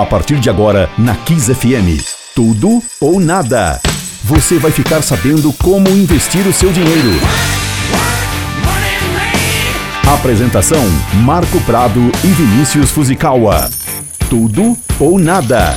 A partir de agora, na Kiss FM. Tudo ou nada. Você vai ficar sabendo como investir o seu dinheiro. Apresentação: Marco Prado e Vinícius Fuzikawa. Tudo ou nada.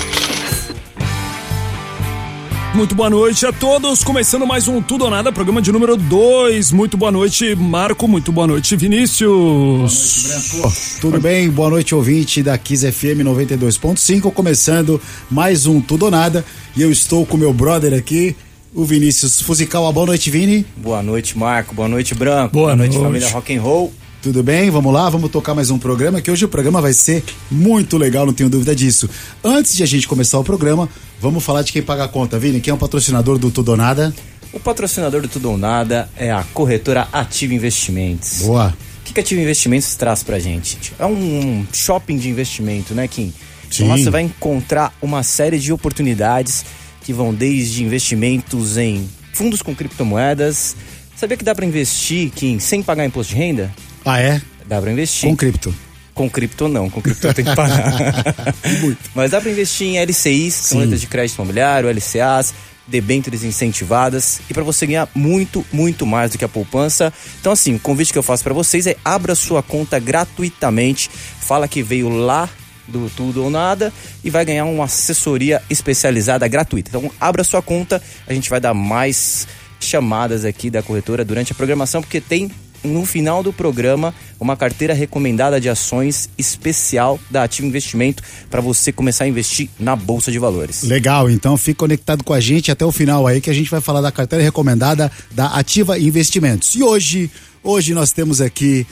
Muito boa noite a todos. Começando mais um Tudo ou Nada, programa de número 2. Muito boa noite, Marco. Muito boa noite, Vinícius. Boa noite, Branco. Tudo bem? Boa noite, ouvinte da Kiss FM 92.5. Começando mais um Tudo ou Nada. E eu estou com meu brother aqui, o Vinícius Fusical. Boa noite, Vini. Boa noite, Marco. Boa noite, Branco. Boa, boa noite, noite, família Rock and Roll. Tudo bem? Vamos lá, vamos tocar mais um programa, que hoje o programa vai ser muito legal, não tenho dúvida disso. Antes de a gente começar o programa, vamos falar de quem paga a conta, Vini. Quem é o patrocinador do Tudo ou Nada? O patrocinador do Tudo ou Nada é a corretora Ativa Investimentos. Boa. O que, que a Ativa Investimentos traz pra gente? É um shopping de investimento, né, Kim? Sim. Então lá você vai encontrar uma série de oportunidades que vão desde investimentos em fundos com criptomoedas. Sabia que dá para investir, Kim, sem pagar imposto de renda? Ah, é? Dá pra investir. Com cripto. Com cripto não, com cripto tem que. Muito. Mas dá para investir em LCIs, são letras de crédito imobiliário, LCAs, debêntures incentivadas e para você ganhar muito, muito mais do que a poupança. Então assim, o convite que eu faço para vocês é abra sua conta gratuitamente, fala que veio lá do Tudo ou Nada e vai ganhar uma assessoria especializada gratuita. Então abra sua conta, a gente vai dar mais chamadas aqui da corretora durante a programação porque tem no final do programa uma carteira recomendada de ações especial da Ativa Investimento para você começar a investir na bolsa de valores. Legal, então fique conectado com a gente até o final aí que a gente vai falar da carteira recomendada da Ativa Investimentos. E hoje, hoje nós temos aqui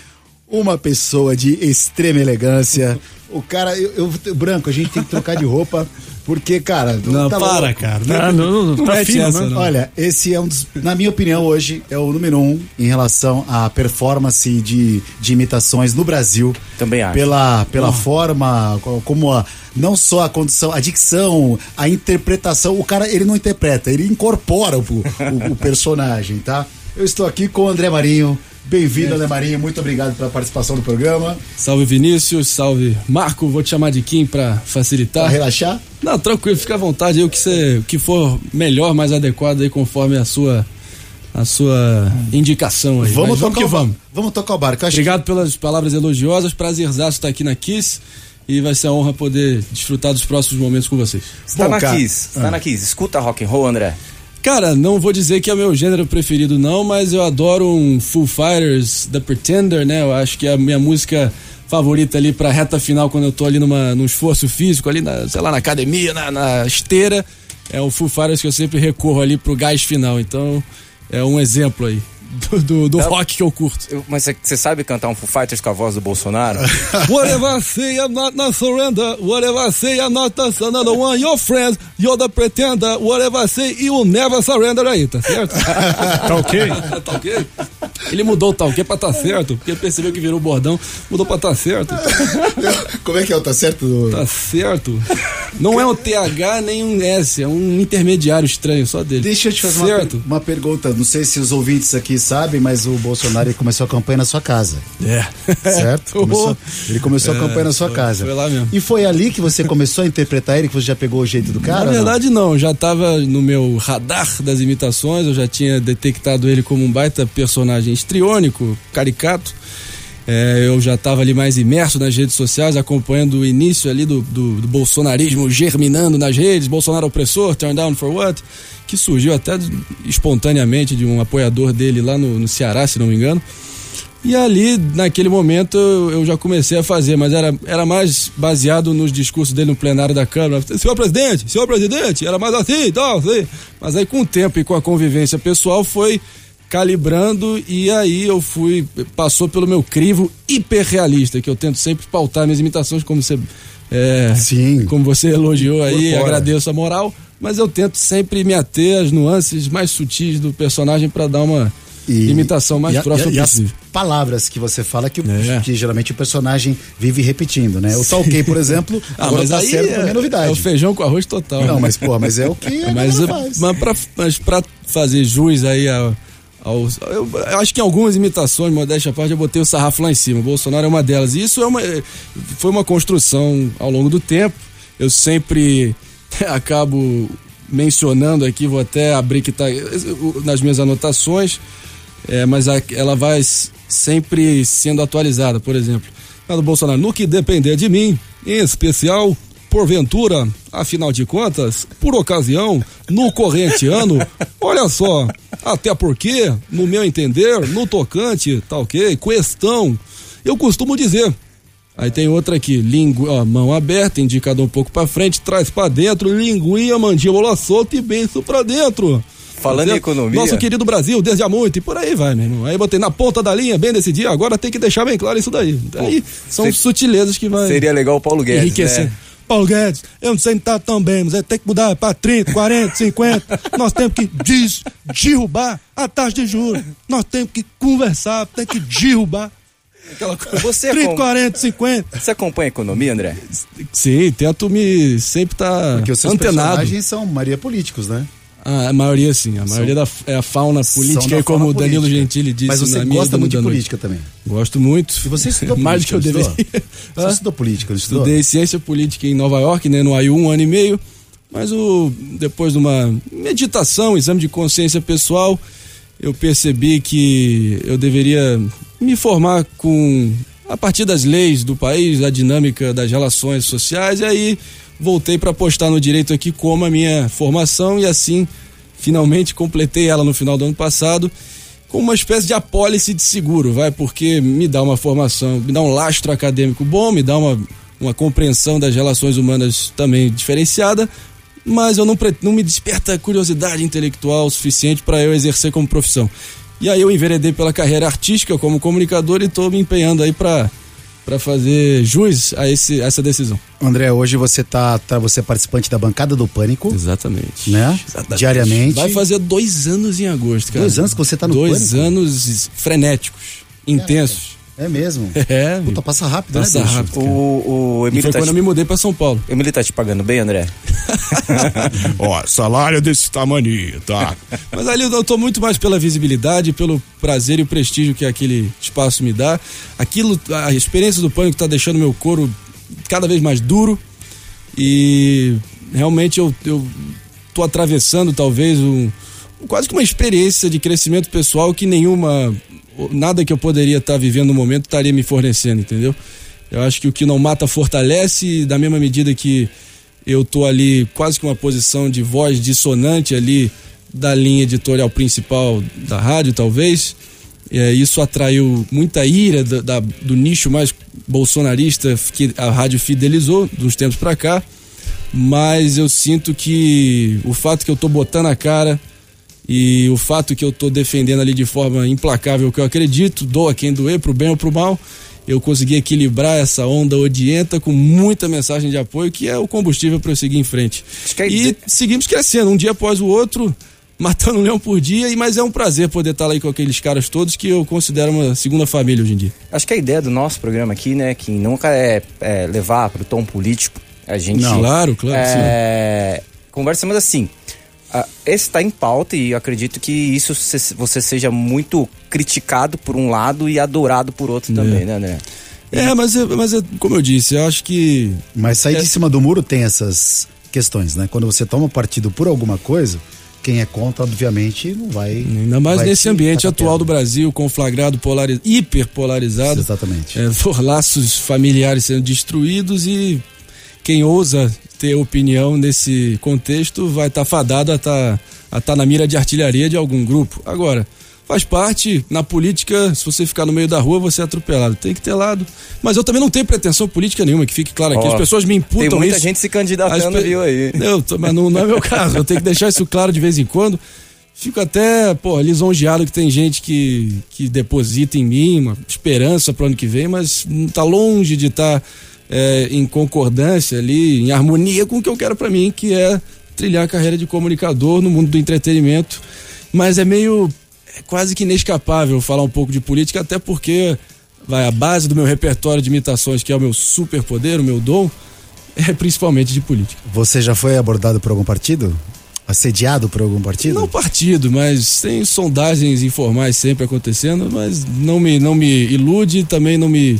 uma pessoa de extrema elegância. O cara, eu, eu branco, a gente tem que trocar de roupa porque, cara. Não, tá para, louco. cara. Tá, não, não, não, tá fino, essa, não. Olha, esse é um dos. Na minha opinião, hoje é o número um em relação à performance de, de imitações no Brasil. Também acho. Pela, pela oh. forma, como a. Não só a condição, a dicção, a interpretação. O cara, ele não interpreta, ele incorpora o, o, o personagem, tá? Eu estou aqui com o André Marinho Bem-vindo, André Marinho. Muito obrigado pela participação no programa. Salve Vinícius, salve Marco. Vou te chamar de Kim para facilitar. Pra relaxar? Não, tranquilo, fica à vontade. aí o que, você, que for melhor, mais adequado aí, conforme a sua a sua indicação aí. Vamos, vamos que vamos. Vamos tocar o barco. Obrigado que... pelas palavras elogiosas. Prazerzaço estar aqui na Kiss e vai ser a honra poder desfrutar dos próximos momentos com vocês. Você tá na cara... Kiss, tá ah. na Kiss. Escuta rock and roll, André. Cara, não vou dizer que é meu gênero preferido não, mas eu adoro um Full Fighters, The Pretender, né? Eu acho que é a minha música favorita ali pra reta final quando eu tô ali numa, num esforço físico ali, na, sei lá, na academia, na, na esteira. É o Full Fighters que eu sempre recorro ali pro gás final. Então, é um exemplo aí do, do, do rock que eu curto. Eu, mas você sabe cantar um Foo Fighters com a voz do Bolsonaro? Whatever I say, I'm not, not surrender. Whatever I say, I'm not another one. Your friends, you're the pretender. Whatever I say, you will never surrender aí, tá certo? tá ok? tá ok? Ele mudou o tá ok pra tá certo, porque percebeu que virou bordão, mudou pra tá certo. Como é que é o tá certo? Tá certo. Não é um TH nem um S, é um intermediário estranho só dele. Deixa eu te fazer uma, uma pergunta, não sei se os ouvintes aqui sabem, mas o Bolsonaro começou a campanha na sua casa. É. Certo? Começou, ele começou é, a campanha na sua foi, casa. Foi lá mesmo. E foi ali que você começou a interpretar ele, que você já pegou o jeito do cara? Na verdade, não. não. Já estava no meu radar das imitações, eu já tinha detectado ele como um baita personagem estriônico, caricato. É, eu já estava ali mais imerso nas redes sociais, acompanhando o início ali do, do, do, bolsonarismo germinando nas redes, Bolsonaro opressor, turn down for what, que surgiu até espontaneamente de um apoiador dele lá no, no Ceará, se não me engano. E ali, naquele momento, eu já comecei a fazer, mas era, era mais baseado nos discursos dele no plenário da Câmara. Senhor presidente, senhor presidente, era mais assim tal, assim. Mas aí, com o tempo e com a convivência pessoal, foi calibrando e aí eu fui passou pelo meu crivo hiperrealista que eu tento sempre pautar minhas imitações como você é, Sim. como você elogiou aí agradeço a moral mas eu tento sempre me ater às nuances mais sutis do personagem para dar uma e, imitação mais e, próxima e, possível. as palavras que você fala que, é. que geralmente o personagem vive repetindo, né? O tal ok, por exemplo, ah, agora mas tá aí certo, é, é novidade. É o feijão com arroz total. Não, né? mas pô, mas é o que mas, mas, pra, mas pra fazer jus aí a eu, eu, acho que em algumas imitações, modéstia à parte, eu botei o sarrafo lá em cima. O Bolsonaro é uma delas. E isso é uma, foi uma construção ao longo do tempo. eu sempre acabo mencionando aqui, vou até abrir que tá nas minhas anotações, é, mas a, ela vai sempre sendo atualizada, por exemplo. Do Bolsonaro, no que depender de mim, em especial, porventura, afinal de contas, por ocasião, no corrente ano, olha só, até porque, no meu entender, no tocante, tá ok, questão, eu costumo dizer, Aí tem outra aqui, língua, mão aberta, indicador um pouco para frente, traz para dentro, linguinha, mandíbula solta e beijo para dentro. Falando em economia. Nosso querido Brasil, desde há muito, e por aí vai, meu irmão. Aí botei na ponta da linha, bem dia, agora tem que deixar bem claro isso daí. Aí são ser, sutilezas que vai. Seria legal o Paulo Guedes. Enriquecer. Né? Paulo Guedes, eu não sei se tá tão bem, mas é, tem que mudar para 30, 40, 50. Nós temos que des, derrubar a taxa de juros. Nós temos que conversar, tem que derrubar Aquela coisa. Você 30, 40, 50. Você acompanha a economia, André? Sim, tento me sempre estar tá Porque os seus antenado. personagens são maioria políticos, né? Ah, a maioria sim, a maioria da, é a fauna política, e como o Danilo política. Gentili disse Mas você gosta muito de política também? Gosto muito. E você estudou Mais do que eu deveria. Você estudou política, estudou? Estudei ciência política em Nova York, né, no AIU, um ano e meio. Mas o, depois de uma meditação, exame de consciência pessoal, eu percebi que eu deveria me formar com a partir das leis do país, da dinâmica das relações sociais, e aí voltei para apostar no direito aqui como a minha formação e assim finalmente completei ela no final do ano passado com uma espécie de apólice de seguro, vai, porque me dá uma formação, me dá um lastro acadêmico bom, me dá uma, uma compreensão das relações humanas também diferenciada, mas eu não, não me desperta curiosidade intelectual suficiente para eu exercer como profissão. E aí eu enveredei pela carreira artística como comunicador e estou me empenhando aí para para fazer jus a, esse, a essa decisão. André, hoje você tá, tá você é participante da bancada do Pânico. Exatamente. Né? Exatamente. Diariamente. Vai fazer dois anos em agosto, cara. Dois anos que você tá no dois Pânico? Dois anos frenéticos, intensos. É mesmo? É. Puta, passa rápido, né, passa né, rápido. O, o Emílio e foi tá quando te... eu me mudei pra São Paulo. O Emílio tá te pagando bem, André? Ó, salário desse tamanho, tá? Mas ali eu tô muito mais pela visibilidade, pelo prazer e o prestígio que aquele espaço me dá. Aquilo, a experiência do pânico tá deixando meu couro cada vez mais duro e realmente eu, eu tô atravessando talvez um quase que uma experiência de crescimento pessoal que nenhuma nada que eu poderia estar tá vivendo no momento estaria me fornecendo, entendeu? Eu acho que o que não mata fortalece, da mesma medida que eu tô ali quase que uma posição de voz dissonante ali da linha editorial principal da rádio, talvez. É, isso atraiu muita ira da, da, do nicho mais bolsonarista que a rádio fidelizou dos tempos para cá. Mas eu sinto que o fato que eu tô botando a cara e o fato que eu estou defendendo ali de forma implacável que eu acredito, doa quem doer, pro bem ou pro mal, eu consegui equilibrar essa onda odienta com muita mensagem de apoio, que é o combustível para eu seguir em frente. E seguimos crescendo, um dia após o outro, matando um leão por dia, e mas é um prazer poder estar lá com aqueles caras todos que eu considero uma segunda família hoje em dia. Acho que a ideia do nosso programa aqui, né, que nunca é, é levar para o tom político, a gente. Não, claro, claro. É, conversamos assim. Uh, esse está em pauta e eu acredito que isso você seja muito criticado por um lado e adorado por outro é. também, né, André? É, mas, é, mas é, como eu disse, eu acho que. Mas sair é... de cima do muro tem essas questões, né? Quando você toma partido por alguma coisa, quem é contra, obviamente, não vai. Ainda mais nesse ambiente atual do Brasil, conflagrado, polariz... hiperpolarizado. Exatamente. É, por laços familiares sendo destruídos e quem ousa ter opinião nesse contexto vai estar tá fadado a estar tá, tá na mira de artilharia de algum grupo. Agora, faz parte, na política, se você ficar no meio da rua, você é atropelado. Tem que ter lado. Mas eu também não tenho pretensão política nenhuma, que fique claro aqui. As pessoas me imputam isso. Tem muita isso. gente se candidatando, viu aí. Eu, mas não, não é meu caso. Eu tenho que deixar isso claro de vez em quando. Fico até, pô, lisonjeado que tem gente que, que deposita em mim uma esperança para o ano que vem, mas está longe de estar tá é, em concordância ali, em harmonia com o que eu quero para mim, que é trilhar a carreira de comunicador no mundo do entretenimento. Mas é meio é quase que inescapável falar um pouco de política, até porque vai a base do meu repertório de imitações, que é o meu superpoder, o meu dom, é principalmente de política. Você já foi abordado por algum partido? Assediado por algum partido? Não partido, mas tem sondagens informais sempre acontecendo, mas não me, não me ilude, também não me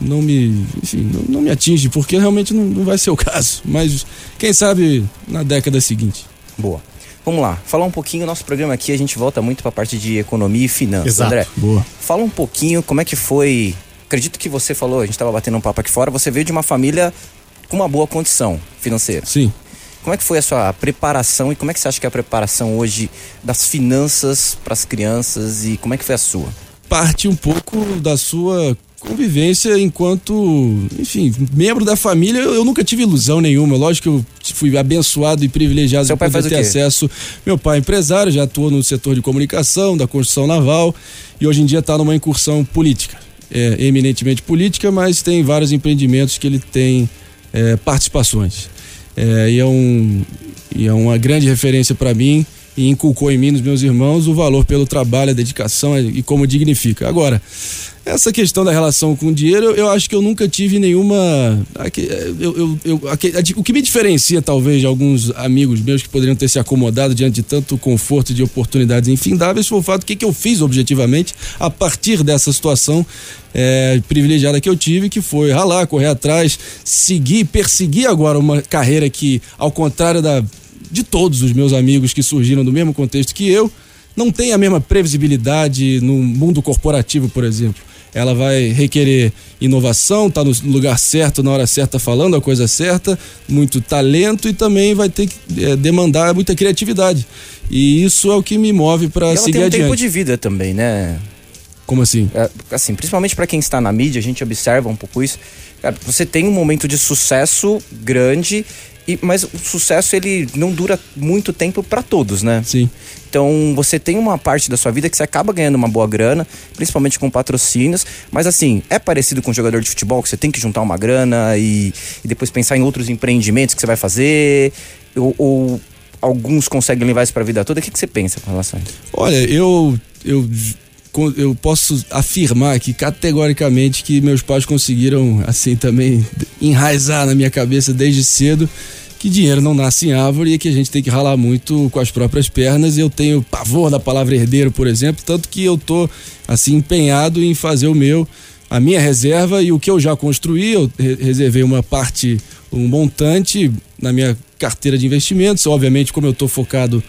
não me, enfim, não, não me atinge, porque realmente não, não vai ser o caso. Mas quem sabe na década seguinte. Boa. Vamos lá, falar um pouquinho, nosso programa aqui a gente volta muito para a parte de economia e finanças. Exato. André, Boa. fala um pouquinho como é que foi. Acredito que você falou, a gente estava batendo um papo aqui fora, você veio de uma família com uma boa condição financeira. Sim. Como é que foi a sua preparação e como é que você acha que é a preparação hoje das finanças para as crianças e como é que foi a sua? Parte um pouco da sua convivência enquanto, enfim, membro da família, eu, eu nunca tive ilusão nenhuma. Lógico que eu fui abençoado e privilegiado Seu de poder ter acesso. Meu pai é empresário, já atuou no setor de comunicação, da construção naval e hoje em dia está numa incursão política. É, eminentemente política, mas tem vários empreendimentos que ele tem é, participações. É, e, é um, e é uma grande referência para mim e inculcou em mim, nos meus irmãos, o valor pelo trabalho, a dedicação e como dignifica. Agora, essa questão da relação com o dinheiro, eu acho que eu nunca tive nenhuma. Eu, eu, eu- o que me diferencia, talvez, de alguns amigos meus que poderiam ter se acomodado diante de tanto conforto e de oportunidades infindáveis, foi o fato que, que eu fiz objetivamente a partir dessa situação é, privilegiada que eu tive, que foi ralar, correr atrás, seguir, perseguir agora uma carreira que, ao contrário da, de todos os meus amigos que surgiram do mesmo contexto que eu, não tem a mesma previsibilidade no mundo corporativo, por exemplo. Ela vai requerer inovação, tá no lugar certo, na hora certa, falando a coisa certa, muito talento e também vai ter que eh, demandar muita criatividade. E isso é o que me move para seguir tem um adiante. tempo de vida também, né? Como assim? É, assim, principalmente para quem está na mídia, a gente observa um pouco isso. Cara, você tem um momento de sucesso grande, e, mas o sucesso ele não dura muito tempo para todos, né? Sim. Então você tem uma parte da sua vida que você acaba ganhando uma boa grana, principalmente com patrocínios, mas assim, é parecido com um jogador de futebol que você tem que juntar uma grana e, e depois pensar em outros empreendimentos que você vai fazer, ou, ou alguns conseguem levar isso para a vida toda. O que, que você pensa com relação a isso? Olha, eu, eu, eu posso afirmar aqui categoricamente que meus pais conseguiram, assim, também enraizar na minha cabeça desde cedo que dinheiro não nasce em árvore e que a gente tem que ralar muito com as próprias pernas. Eu tenho pavor da palavra herdeiro, por exemplo, tanto que eu tô, assim, empenhado em fazer o meu, a minha reserva e o que eu já construí. Eu re- reservei uma parte, um montante na minha carteira de investimentos. Obviamente, como eu estou focado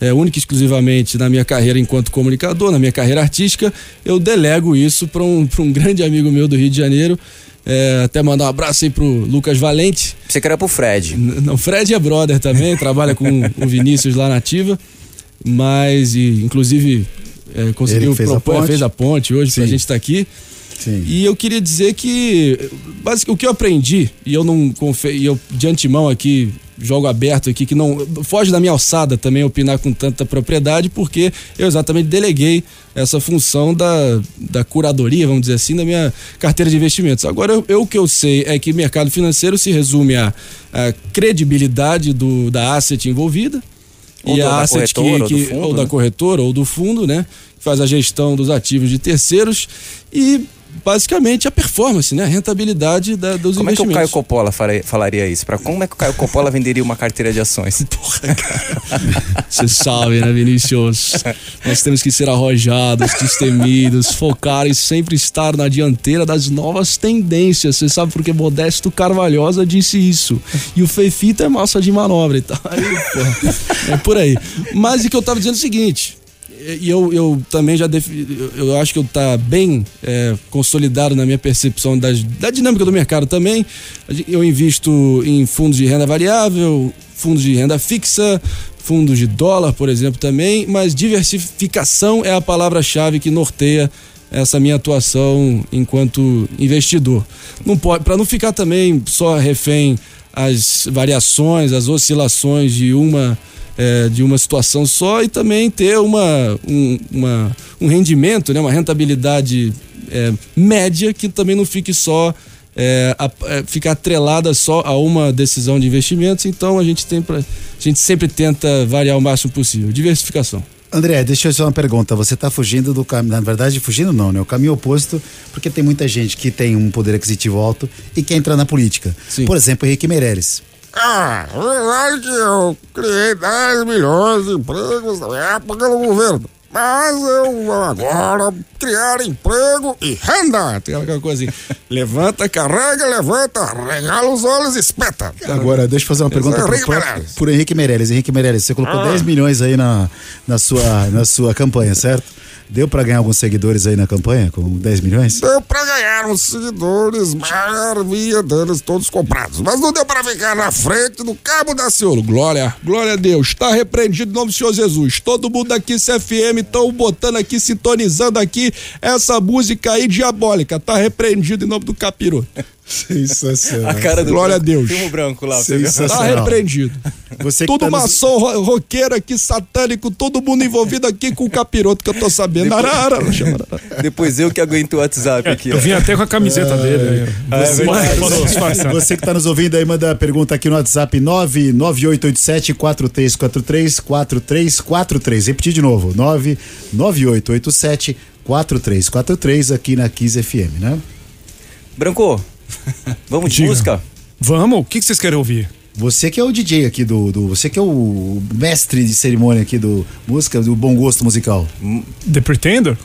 é, única e exclusivamente na minha carreira enquanto comunicador, na minha carreira artística, eu delego isso para um, um grande amigo meu do Rio de Janeiro. É, até mandar um abraço aí pro Lucas Valente. Você quer ir pro Fred. N- Não, Fred é brother também, trabalha com o Vinícius lá na Ativa, mas e, inclusive é, conseguiu Ele fez a propor- ponte. fez a ponte hoje pra Sim. gente estar aqui. Sim. E eu queria dizer que basic, o que eu aprendi, e eu não confe, e eu de antemão aqui, jogo aberto aqui, que não foge da minha alçada também opinar com tanta propriedade, porque eu exatamente deleguei essa função da, da curadoria, vamos dizer assim, da minha carteira de investimentos. Agora, eu, eu o que eu sei é que mercado financeiro se resume à, à credibilidade do, da asset envolvida, Ou e a da asset que, corretora, ou do que- fundo, ou da né? corretora ou do fundo, né? Que faz a gestão dos ativos de terceiros e basicamente a performance, né? A rentabilidade da, dos Como é que o Caio investimentos. Coppola faria- falaria isso? Pra como é que o Caio Coppola venderia uma carteira de ações? Porra, cara. Você sabe, né, Vinícius? Nós temos que ser arrojados, destemidos, focar e sempre estar na dianteira das novas tendências. Você sabe porque Modesto Carvalhosa disse isso. E o Feifito é massa de manobra e tal. Aí, porra, é por aí. Mas o que eu tava dizendo é o seguinte. E eu, eu também já defi, eu, acho que eu tá bem é, consolidado na minha percepção das, da dinâmica do mercado também. Eu invisto em fundos de renda variável, fundos de renda fixa, fundos de dólar, por exemplo, também, mas diversificação é a palavra-chave que norteia essa minha atuação enquanto investidor. Não pode, para não ficar também só refém às variações, às oscilações de uma é, de uma situação só e também ter uma, um, uma, um rendimento, né, uma rentabilidade é, média que também não fique só é, a, é, ficar atrelada só a uma decisão de investimentos. Então a gente tem pra, a gente sempre tenta variar o máximo possível. Diversificação. André, deixa eu fazer uma pergunta. Você está fugindo do caminho. Na verdade, fugindo não, né? O caminho oposto, porque tem muita gente que tem um poder aquisitivo alto e quer entrar na política. Sim. Por exemplo, Henrique Meirelles. Ah, é verdade que eu criei 10 milhões de empregos na época do governo. Mas eu agora criar emprego e renda. Tem aquela coisa assim. levanta, carrega, levanta, regala os olhos e espeta. Agora, deixa eu fazer uma pergunta Henrique pro, Meirelles. pro Henrique Meirelles. Henrique Meirelles, você colocou 10 milhões aí na, na, sua, na sua campanha, certo? Deu pra ganhar alguns seguidores aí na campanha com 10 milhões? Deu pra ganhar uns seguidores, maravilha deles todos comprados. Mas não deu pra ficar na frente do Cabo da Ciolo. Glória, glória a Deus. Está repreendido em nome do Senhor Jesus. Todo mundo aqui, CFM, estão botando aqui, sintonizando aqui essa música aí diabólica. Tá repreendido em nome do capiroto. Sensacional. A cara do Glória a Deus. Filme branco lá. você viu? Tá Sensacional. repreendido. Você que Tudo tá maçom, ro- roqueiro aqui, satânico, todo mundo envolvido aqui com o capiroto que eu tô sabendo. Arara, Depois eu que aguento o WhatsApp aqui. Eu vim até com a camiseta dele. aí. Você, Mas posso disfarçar. você que está nos ouvindo aí, manda pergunta aqui no WhatsApp 99887 4343 4343. Repetir de novo, 99887 4343 aqui na Kiss FM, né? Branco, vamos de Diga. música? Vamos? O que vocês querem ouvir? Você que é o DJ aqui do, do você que é o mestre de cerimônia aqui do música do bom gosto musical. The Pretender?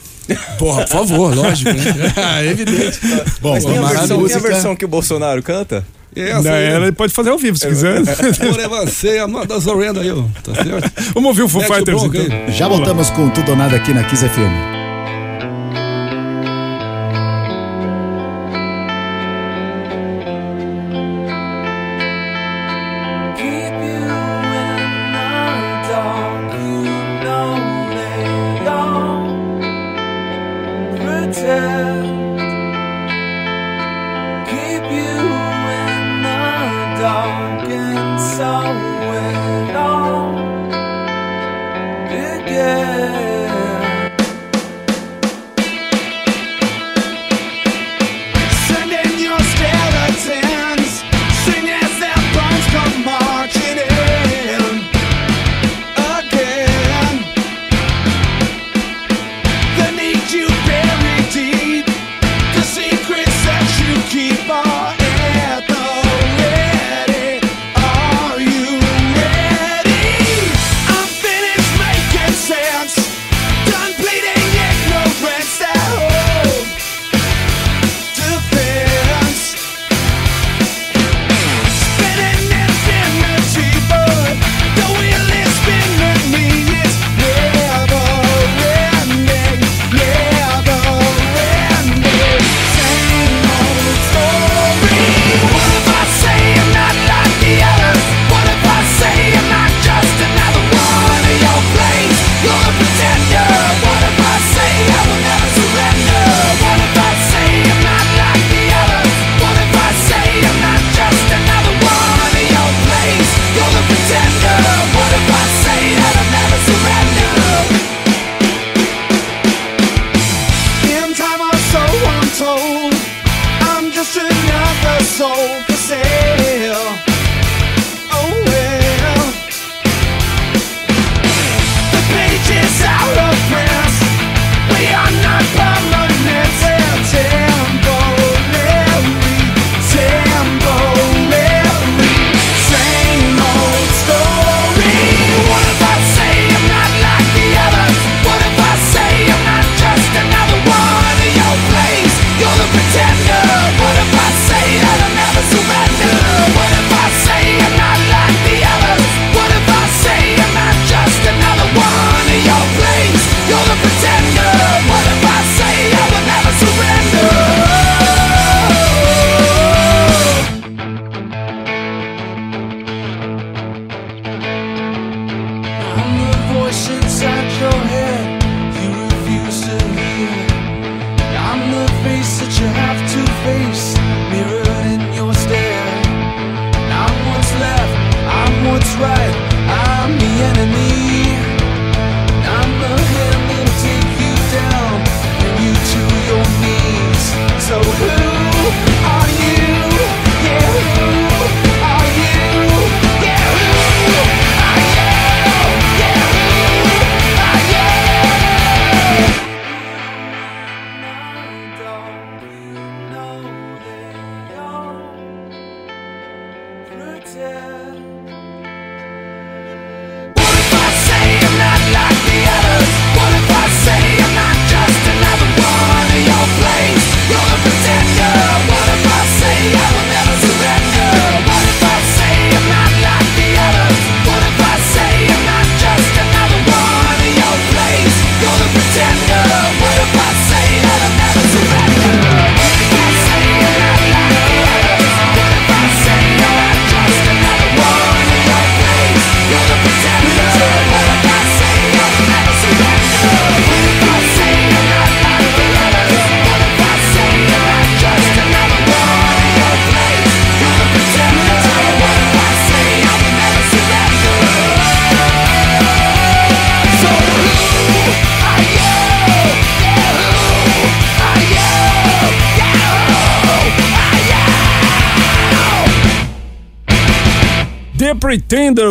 Porra, por favor, lógico, né? Ah, é evidente. Bom, Mas tem a, versão, tem a música. versão que o Bolsonaro canta? Essa Não, aí, ela pode fazer ao vivo se quiser. Por você, Amanda Zorrenda aí, ó. Tá certo? Vamos ouvir o Foo Fighters então. aí. Já voltamos com tudo ou nada aqui na Kiss FM.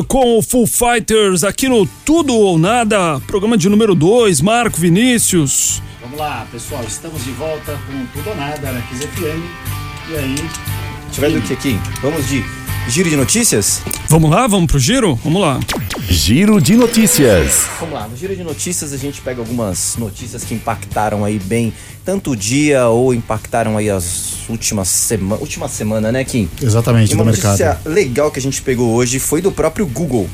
Com o Full Fighters aqui no Tudo ou Nada, programa de número 2, Marco Vinícius. Vamos lá, pessoal, estamos de volta com Tudo ou Nada na FM. E aí, Tiver do que aqui? Vamos de giro de notícias? Vamos lá, vamos pro giro? Vamos lá. Giro de notícias. Vamos lá, no giro de notícias a gente pega algumas notícias que impactaram aí bem tanto o dia ou impactaram aí as últimas semanas, última semana, né, Kim? exatamente, E uma do mercado. notícia legal que a gente pegou hoje foi do próprio Google.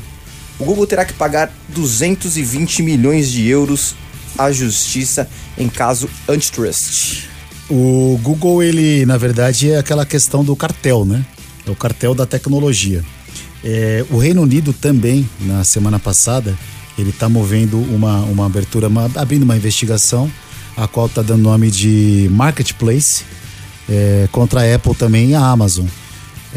O Google terá que pagar 220 milhões de euros à justiça em caso antitrust. O Google, ele, na verdade, é aquela questão do cartel, né? É o cartel da tecnologia. É, o Reino Unido também, na semana passada, ele está movendo uma, uma abertura, uma- abrindo uma investigação, a qual está dando nome de Marketplace, é, contra a Apple também e a Amazon.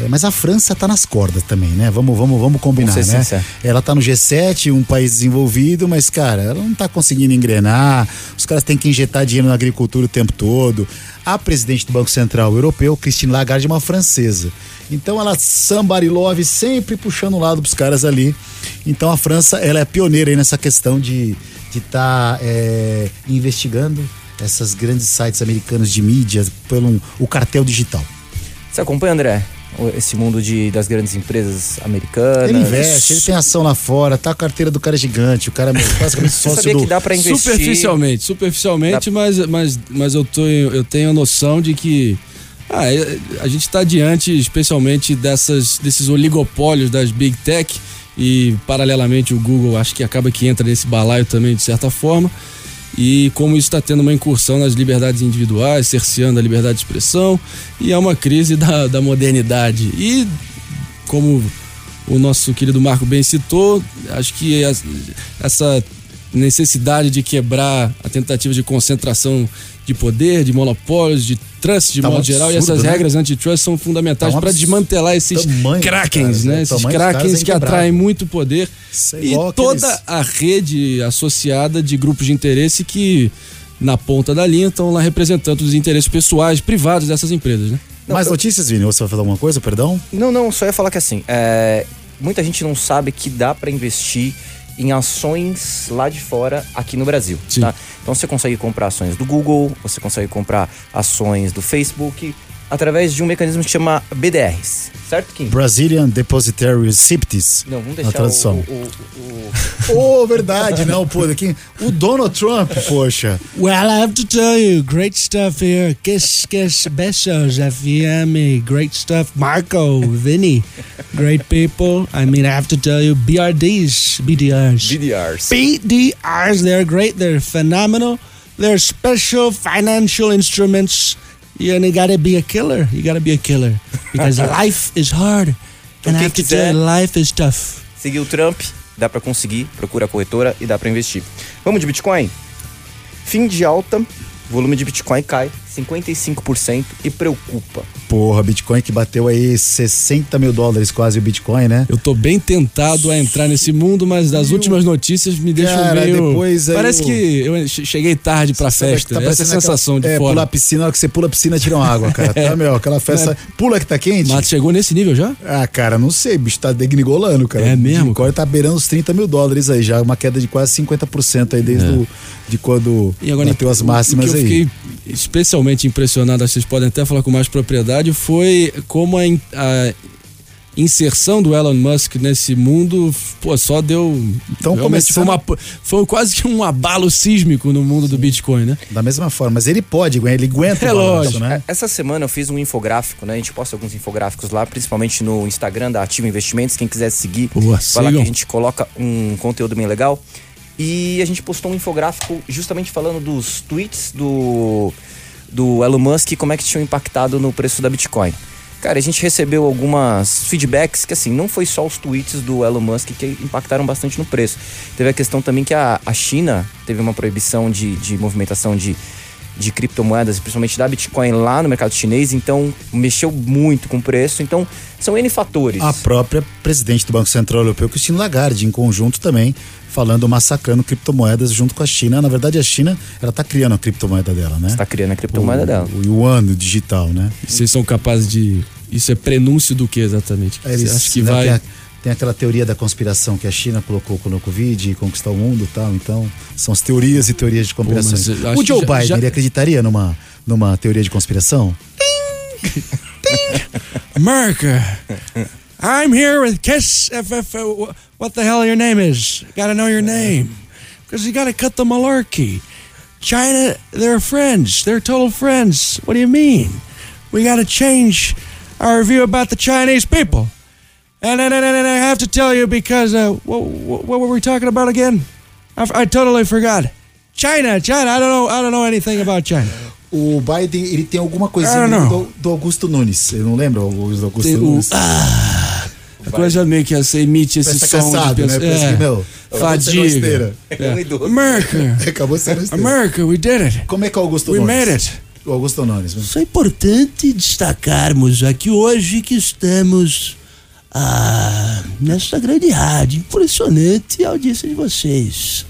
É, mas a França está nas cordas também, né? Vamos, vamos, vamos combinar, Vamos né? sinceros. Ela tá no G7, um país desenvolvido, mas, cara, ela não tá conseguindo engrenar. Os caras têm que injetar dinheiro na agricultura o tempo todo. A presidente do Banco Central Europeu, Christine Lagarde, é uma francesa. Então ela somebody love sempre puxando um lado pros caras ali. Então a França, ela é pioneira aí nessa questão de estar de tá, é, investigando essas grandes sites americanos de mídia pelo o cartel digital. Você acompanha, André, o- esse mundo de, das grandes empresas americanas? Ele investe, ele tem ação lá fora, tá a carteira do cara é gigante, o cara é basicamente Você sócio sabia do, que dá pra investir... Superficialmente, superficialmente, mas, mas, mas eu, tô, eu tenho a noção de que ah, é- a gente está diante, especialmente dessas, desses oligopólios das Big Tech e, paralelamente, o Google acho que acaba que entra nesse balaio também, de certa forma. E como isso está tendo uma incursão nas liberdades individuais, cerceando a liberdade de expressão, e é uma crise da, da modernidade. E como o nosso querido Marco bem citou, acho que essa necessidade de quebrar a tentativa de concentração de poder, de monopólios, de trust de Tá modo geral, e absurdo, essas né? regras antitrust são fundamentais Tá para absurdo. desmantelar esses Tamanho krakens, caras, né? né? Esses krakens que atraem muito poder. Isso é E toda aqueles- a rede associada de grupos de interesse que, na ponta da linha, estão lá representando os interesses pessoais, privados dessas empresas, né? Mais notícias, Vini? Você vai falar alguma coisa, perdão? Não, não, só ia falar que assim, é, muita gente não sabe que dá pra investir em ações lá de fora aqui no Brasil, tá? Então você consegue comprar ações do Google, você consegue comprar ações do Facebook através de um mecanismo que chama BDRs, certo, Kim? Brazilian Depositary Receipts. Não, vamos Na deixar tradução. o, o- o- Ô, verdade, não, pô, daqui. O Donald Trump, poxa. Well, I have to tell you, great stuff here. Kiss, kiss, besos, FM, great stuff. Marco, Vinny, great people. I mean, I have to tell you, BRDs, BDRs. BDRs. BDRs, they're great, they're phenomenal. They're special financial instruments. You only gotta be a killer. You gotta be a killer. Because life is hard. Então, And I quem have to quiser- you, life is tough. Seguir o Trump, dá pra conseguir, procura a corretora e dá pra investir. Vamos de Bitcoin? Fim de alta, volume de Bitcoin cai 55% e preocupa. Porra, Bitcoin que bateu aí 60 mil dólares quase o Bitcoin, né? Eu tô bem tentado a entrar nesse mundo, mas as últimas notícias me deixam Cara, meio. depois aí Parece o- que eu che- cheguei tarde pra Sabe festa. tá Essa é a sensação aquela- de é, fora. pular a piscina, na hora que você pula a piscina, tiram água, cara. Tá, meu, aquela festa. Pula que tá quente? Mas chegou nesse nível já? Ah, cara, não sei, bicho tá degnigolando, cara. É mesmo, O Bitcoin tá beirando os 30 mil dólares aí, já uma queda de quase 50% aí desde o, de quando É. E agora, bateu as máximas o que eu aí. fiquei especialmente impressionado, acho que vocês podem até falar com mais propriedade, foi como a, in- a inserção do Elon Musk nesse mundo, pô, só deu. Então, realmente foi, uma, foi quase que um abalo sísmico no mundo do Bitcoin, né? Da mesma forma, mas ele pode, ele aguenta É o balanço, lógico. né? Essa semana eu fiz um infográfico, né? A gente posta alguns infográficos lá, principalmente no Instagram da Ativa Investimentos. Quem quiser seguir, Boa, vai lá que a gente coloca um conteúdo bem legal. E a gente postou um infográfico justamente falando dos tweets do, do Elon Musk e como é que tinham impactado no preço da Bitcoin. Cara, a gente recebeu algumas feedbacks que, assim, não foi só os tweets do Elon Musk que impactaram bastante no preço. Teve a questão também que a, a China teve uma proibição de, de movimentação de, de criptomoedas, principalmente da Bitcoin lá no mercado chinês, então mexeu muito com o preço. Então, são N fatores. A própria presidente do Banco Central Europeu, Christine Lagarde, em conjunto também, falando, massacrando criptomoedas junto com a China. Na verdade, a China, ela tá criando a criptomoeda dela, né? Está criando a criptomoeda o, dela. O yuan digital, né? Vocês são capazes de. Isso é prenúncio do que exatamente? Eles Você acha que né, vai. tem, a, Tem aquela teoria da conspiração que a China colocou com o Covid e conquistar o mundo e tal. Então, são as teorias e teorias de eu acho O Joe Biden, já- ele acreditaria numa, numa teoria de conspiração? America. I'm here with Kiss. Uh, wh- what the hell your name is? Gotta know your name. Because you gotta cut the malarkey. China, they're friends. They're total friends. What do you mean? We gotta change our view about the Chinese people. And, and, and, and I have to tell you because, uh, what, what were we talking about again? I, I totally forgot. China, China. I don't know. I don't know anything about China. O Biden, ele tem alguma coisinha do, do Augusto Nunes. Eu não lembro o do Augusto Tem o- Nunes. A coisa meio que você emite esse som cansado, de né? Parece é, que, meu, fadiga. esteira. É. America, Acabou sendo esteira. America, we did it. Como é que é o Augusto We Nunes? made it. O Augusto Nunes. Isso é importante destacarmos aqui hoje que estamos ah, nessa grande rádio. Impressionante a audiência de vocês.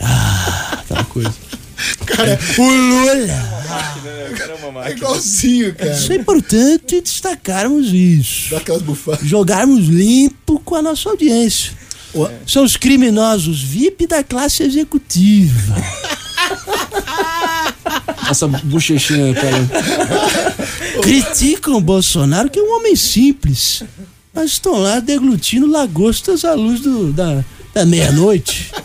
Ah, Aquela coisa. Cara, o Lula. é igualzinho, cara. Isso é importante destacarmos isso. Dá aquelas bufadas. Jogarmos limpo com a nossa audiência. O- São os criminosos VIP da classe executiva. Essa bochechinha, cara. Criticam o Bolsonaro, que é um homem simples. Mas estão lá deglutindo lagostas à luz do- da, da meia-noite.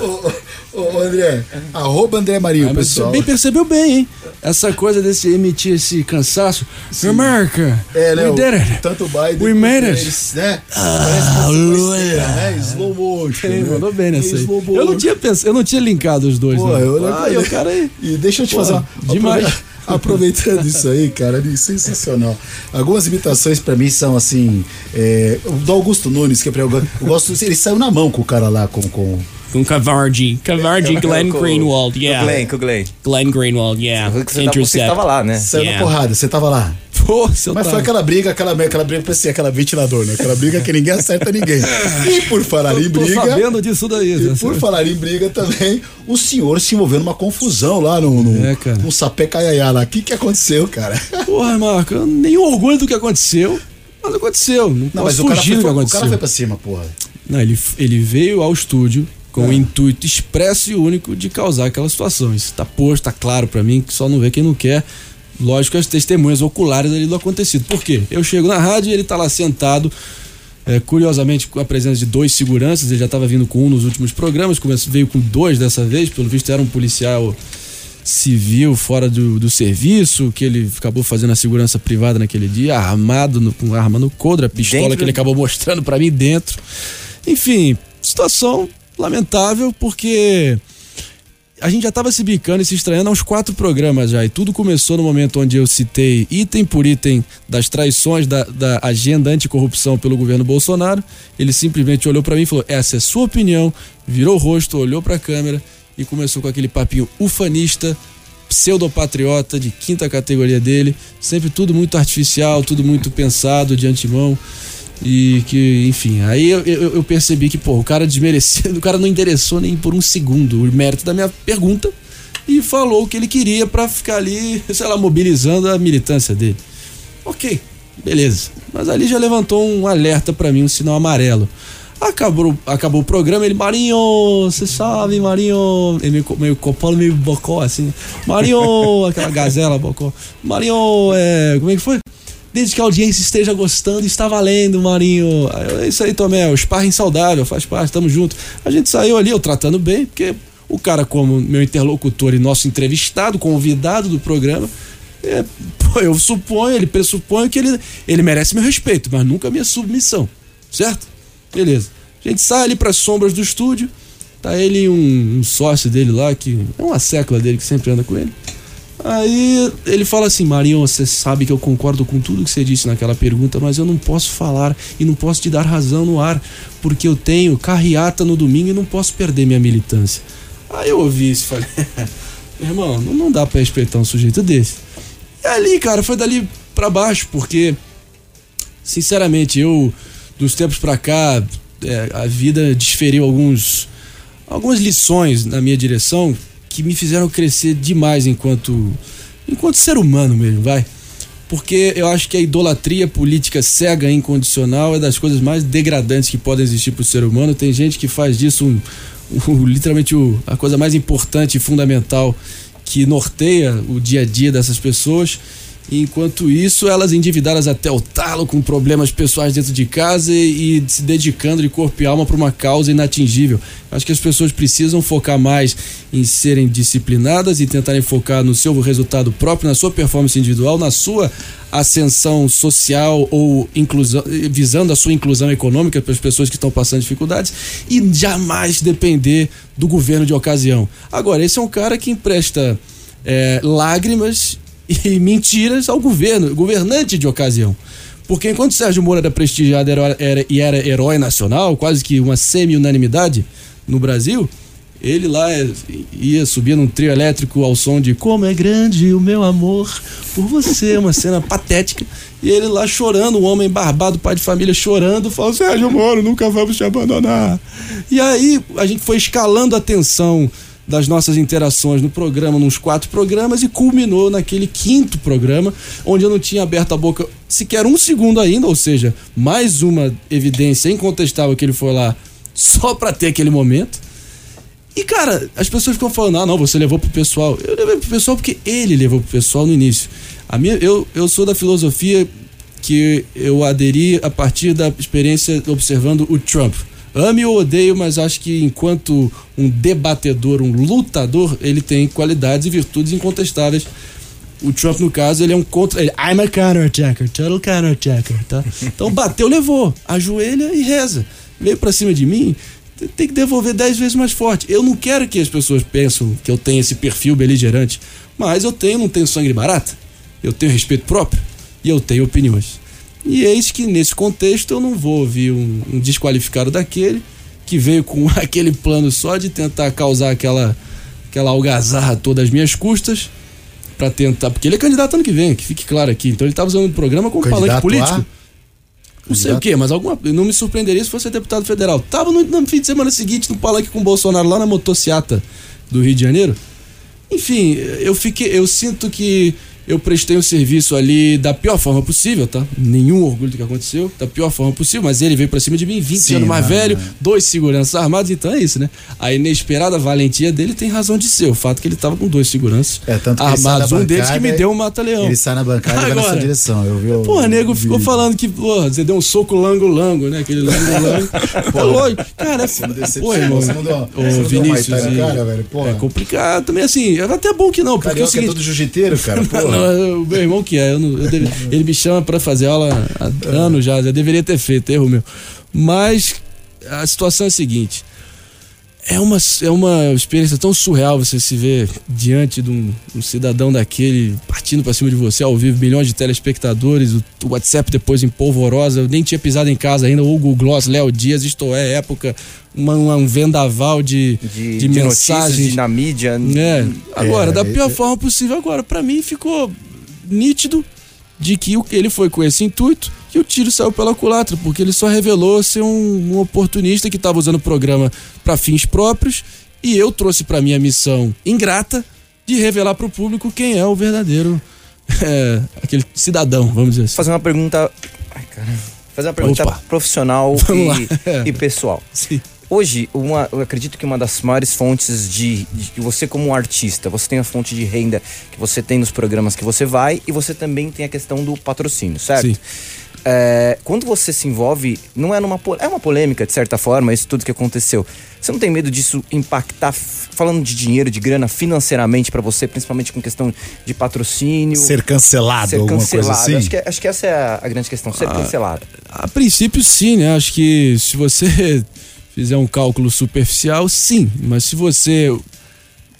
Ô, ô, André, arroba André Marinho, Ah, pessoal. bem percebeu bem, hein? Essa coisa desse emitir esse cansaço. America, É, né? we o- did it. Tanto Biden. We made it. né? Lula. esteira, né? Slow motion. Né? mandou bem nessa aí. Eu não tinha pensado, eu não tinha linkado os dois, Pô, não. eu ah, e o cara aí. E deixa eu te Pô, fazer uma. demais. Aproveitando isso aí, cara, é sensacional. Algumas imitações pra mim são assim. é, o do Augusto Nunes, que é pra eu, eu gosto. Ele saiu na mão com o cara lá, com. com Com Cavardi. Cavardi, Glenn Com- Greenwald, Com yeah. o Glenn, com o Glenn. Glenn Greenwald, yeah. Você, tá, você Intercept. estava lá, né? saiu Yeah. na porrada, você tava lá. Pô, seu Mas foi aquela briga, aquela, aquela briga, parecia aquela ventilador, né? Aquela briga que ninguém acerta ninguém. E por falar em Eu briga. sabendo disso daí. E por falar em briga também, o senhor se envolveu numa confusão lá no, no, É, cara. sapé caiaiá lá. O que que aconteceu, cara? Porra, Marco, eu nenhum orgulho do que aconteceu. Mas aconteceu. Não, Não, mas o cara, foi, do que o aconteceu. cara foi pra cima, porra. Não, ele, ele veio ao estúdio com É. o intuito expresso e único de causar aquela situação. Isso tá posto, tá claro pra mim, que só não vê quem não quer. Lógico, as testemunhas oculares ali do acontecido. Por quê? Eu chego na rádio e ele tá lá sentado, é, curiosamente com a presença de dois seguranças. Ele já estava vindo com um nos últimos programas, veio com dois dessa vez. Pelo visto, era um policial civil fora do, do serviço, que ele acabou fazendo a segurança privada naquele dia, armado no- com arma no coldre, a pistola Dentro que ele acabou mostrando pra mim dentro. Enfim, situação lamentável porque a gente já estava se bicando e se estranhando aos quatro programas já. E tudo começou no momento onde eu citei item por item das traições da, da agenda anticorrupção pelo governo Bolsonaro. Ele simplesmente olhou para mim e falou: Essa é sua opinião. Virou o rosto, olhou para a câmera e começou com aquele papinho ufanista, pseudopatriota de quinta categoria dele. Sempre tudo muito artificial, tudo muito pensado de antemão. E que, enfim, aí eu, eu, eu percebi que, pô, o cara desmereceu, o cara não interessou nem por um segundo o mérito da minha pergunta e falou o que ele queria pra ficar ali, sei lá, mobilizando a militância dele. Ok, beleza. Mas ali já levantou um alerta pra mim, um sinal amarelo. Acabou, acabou o programa, ele, Marinho, você sabe, Marinho. Ele meio, meio copolo, meio bocó, assim. Marinho, aquela gazela bocó. Marinho, é, como é que foi? Desde que a audiência esteja gostando, está valendo, Marinho. Eu, É isso aí, Tomé, o sparring saudável, faz parte, tamo junto. A gente saiu ali, eu tratando bem, porque o cara, como meu interlocutor e nosso entrevistado, convidado do programa, é, pô, eu suponho, ele pressupõe que ele, ele merece meu respeito, mas nunca minha submissão, certo? Beleza. A gente sai ali para sombras do estúdio, tá ele e um, um sócio dele lá, que é uma sécula dele que sempre anda com ele. Aí ele fala assim: Marinho, você sabe que eu concordo com tudo que você disse naquela pergunta, mas eu não posso falar e não posso te dar razão no ar, porque eu tenho carreata no domingo e não posso perder minha militância. Aí eu ouvi isso e falei: irmão, não, dá pra respeitar um sujeito desse. E ali, cara, foi dali pra baixo, porque, sinceramente, eu, dos tempos pra cá, é, a vida desferiu alguns, algumas lições na minha direção que me fizeram crescer demais enquanto, enquanto ser humano mesmo, vai. porque eu acho que a idolatria política cega incondicional é das coisas mais degradantes que podem existir para o ser humano. Tem gente que faz disso um, um- literalmente o- a coisa mais importante e fundamental que norteia o dia a dia dessas pessoas. Enquanto isso, elas endividadas até o talo, com problemas pessoais dentro de casa e, e se dedicando de corpo e alma para uma causa inatingível. Acho que as pessoas precisam focar mais em serem disciplinadas e tentarem focar no seu resultado próprio, na sua performance individual, na sua ascensão social ou inclusão, visando a sua inclusão econômica para as pessoas que estão passando dificuldades e jamais depender do governo de ocasião. Agora, esse é um cara que empresta é, lágrimas e mentiras ao governo, governante de ocasião. Porque enquanto Sérgio Moro era prestigiado era- era- e era herói nacional, quase que uma semi-unanimidade no Brasil, ele lá é, ia subir num trio elétrico ao som de Como é grande o meu amor por você, uma cena patética. E ele lá chorando, um homem barbado, pai de família, chorando, falando: Sérgio Moro, nunca vamos te abandonar. E aí a gente foi escalando a tensão das nossas interações no programa, nos quatro programas, e culminou naquele quinto programa, onde eu não tinha aberto a boca sequer um segundo ainda, ou seja, mais uma evidência incontestável que ele foi lá só pra ter aquele momento. E, cara, as pessoas ficam falando, ah, não, você levou pro pessoal. Eu levei pro pessoal porque ele levou pro pessoal no início. A minha, eu, eu sou da filosofia que eu aderi a partir da experiência observando o Trump. Ame ou odeio, mas acho que enquanto um debatedor, um lutador, ele tem qualidades e virtudes incontestáveis. O Trump, no caso, ele é um contra. Ele, I'm a counter-attacker, total counter-attacker, tá? Então bateu, levou. Ajoelha e reza. Veio pra cima de mim, te- tem que devolver dez vezes mais forte. Eu não quero que as pessoas pensem que eu tenho esse perfil beligerante, mas eu tenho, não tenho sangue barata. Eu tenho respeito próprio e eu tenho opiniões. E eis que nesse contexto eu não vou ouvir um, um desqualificado daquele que veio com aquele plano só de tentar causar aquela, aquela algazarra todas as minhas custas para tentar. Porque ele é candidato ano que vem, que fique claro aqui. Então ele tá usando o programa como palanque Candidato político. a? Não sei o que, mas alguma, não me surpreenderia se fosse deputado federal. Tava no, no fim de semana seguinte no palanque com o Bolsonaro lá na motociata do Rio de Janeiro. Enfim, eu fiquei, eu sinto que eu prestei um serviço ali da pior forma possível, tá? Nenhum orgulho do que aconteceu, da pior forma possível, mas ele veio pra cima de mim, 20 Sim, anos mais não, velho, não. dois seguranças armados, então é isso, né? A inesperada valentia dele tem razão de ser, o fato que ele tava com dois seguranças É, tanto armados, um deles que me deu um mata-leão. Ele sai na bancada e vai Agora. direção. Eu vi o- nego o ficou falando que, porra, você deu um soco lango-lango, né? Aquele lango-lango. Tá louco. Cara, é Pô, irmão. Ô, Vinícius. Cara, velho, porra. É complicado. Também assim, é até bom que não, porque é o é seguinte. todo jiu-jiteiro, cara. Porra. O meu irmão que é. eu não- eu deve- ele me chama pra fazer aula há anos já. Já deveria ter feito, erro meu. Mas a situação é a seguinte. É uma, é uma experiência tão surreal você se ver diante de um, um cidadão daquele partindo pra cima de você ao vivo, milhões de telespectadores, o, o WhatsApp depois em polvorosa. Eu nem tinha pisado em casa ainda. Hugo Gloss, Léo Dias, isto é, época, uma, uma- um vendaval de, De, de, de notícias, mensagens. de, na mídia. É, agora, É, da pior é- forma possível agora. Pra mim ficou nítido de que o- ele foi com esse intuito e o tiro saiu pela culatra, porque ele só revelou ser um, um oportunista que estava usando o programa para fins próprios e eu trouxe pra mim a missão ingrata de revelar pro público quem é o verdadeiro é, aquele cidadão, vamos dizer assim. Fazer uma pergunta. Ai, caramba. Fazer uma pergunta Opa. profissional e, lá. e pessoal. Sim. Hoje, uma, eu acredito que uma das maiores fontes de, que você como um artista, você tem a fonte de renda que você tem nos programas que você vai e você também tem a questão do patrocínio, certo? Sim. É, quando você se envolve, não é numa é uma polêmica de certa forma isso tudo que aconteceu. Você não tem medo disso impactar, falando de dinheiro, de grana financeiramente pra você, principalmente com questão de patrocínio, Ser cancelado, ser alguma coisa cancelado? assim. Acho que, acho que essa é a, a grande questão, ser cancelado. A princípio, sim, né? Acho que se você fizer um cálculo superficial, sim. Mas se você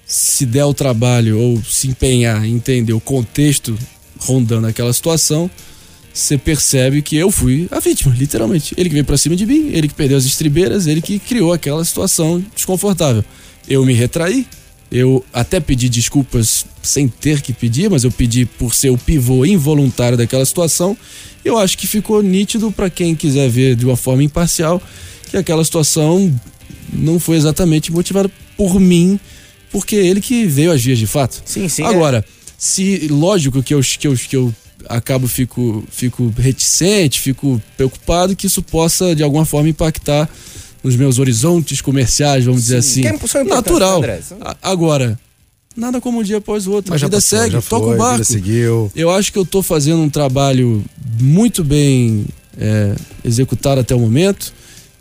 se der o trabalho ou se empenhar em entender o contexto rondando aquela situação, você percebe que eu fui a vítima, literalmente. Ele que veio pra cima de mim, ele que perdeu as estribeiras, ele que criou aquela situação desconfortável. Eu me retraí, eu até pedi desculpas sem ter que pedir, mas eu pedi por ser o pivô involuntário daquela situação. Eu acho que ficou nítido para quem quiser ver de uma forma imparcial que aquela situação não foi exatamente motivada por mim, porque ele que veio às vias de fato. Sim, sim. é. Agora, se lógico que eu, que eu, que eu acabo fico fico reticente, fico preocupado que isso possa de alguma forma impactar nos meus horizontes comerciais, vamos dizer assim. é Natural. Agora, nada como um dia após o outro. Mas a já vida passou, segue, toca o a barco. vida seguiu. Eu acho que eu tô fazendo um trabalho muito bem é, executado até o momento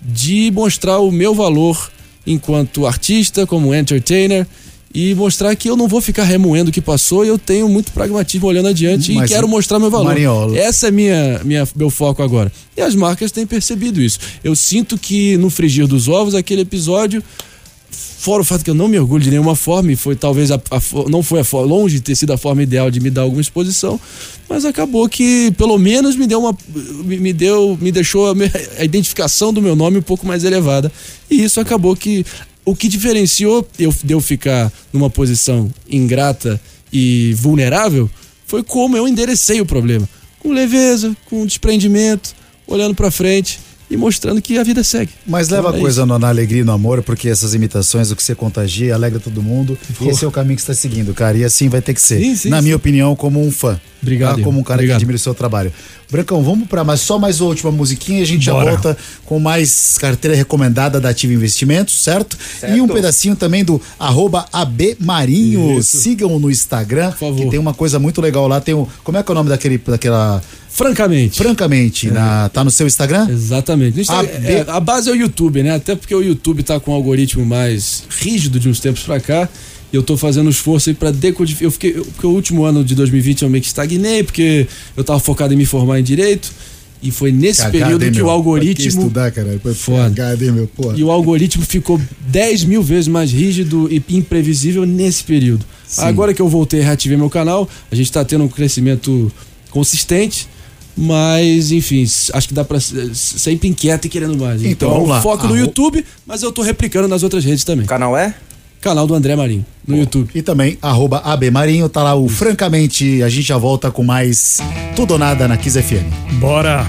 de mostrar o meu valor enquanto artista, como entertainer e mostrar que eu não vou ficar remoendo o que passou e eu tenho muito pragmatismo olhando adiante Mas, e quero mostrar meu valor. Marinho, Essa é minha, minha meu foco agora. E as marcas têm percebido isso. Eu sinto que no frigir dos ovos aquele episódio Fora o fato que eu não me orgulho de nenhuma forma, e foi talvez a, a não foi a longe de ter sido a forma ideal de me dar alguma exposição, mas acabou que pelo menos me deu uma me, me deu me deixou a, me- a identificação do meu nome um pouco mais elevada. E isso acabou que o que diferenciou eu de eu ficar numa posição ingrata e vulnerável foi como eu enderecei o problema, com leveza, com desprendimento, olhando pra frente e mostrando que a vida segue. Mas leva Então a é coisa no- na alegria e no amor, porque essas imitações, o que você contagia, alegra todo mundo. E esse é o caminho que você está seguindo, cara. E assim vai ter que ser. Sim, sim, na sim. minha opinião, como um fã. Obrigado, Tá? Como um cara obrigado. que admira o seu trabalho. Brancão, vamos para mais só mais uma última musiquinha e a gente já Bora. volta com mais carteira recomendada da Ativa Investimentos, certo? E um pedacinho também do arroba AB Marinho. Sigam no Instagram, Por favor. que tem uma coisa muito legal lá. Tem o, como é que é o nome daquele, daquela... Francamente. Francamente, na, tá no seu Instagram? Exatamente. Instagram- A- é, a base é o YouTube, né? Até porque o YouTube tá com um algoritmo mais rígido de uns tempos pra cá. E eu tô fazendo esforço aí pra decodificar. Eu fiquei. eu- Porque o último ano de 2020 eu meio que estagnei, porque eu tava focado em me formar em direito. E foi nesse Cagada, período hein, que o que algoritmo. estudar, cara. Foi Foda. cagada, hein, meu? Porra. E o algoritmo ficou 10 mil vezes mais rígido e imprevisível nesse período. Agora que eu voltei e reativei meu canal, a gente tá tendo um crescimento consistente. Mas, enfim, acho que dá pra sempre inquieto e querendo mais. Então, Então, vamos lá. foco no YouTube, mas eu tô replicando nas outras redes também. O canal é? Canal do André Marinho, no YouTube. E também, arroba AB Marinho, tá lá o Francamente. A gente já volta com mais Tudo ou Nada na Kiss FM. Bora!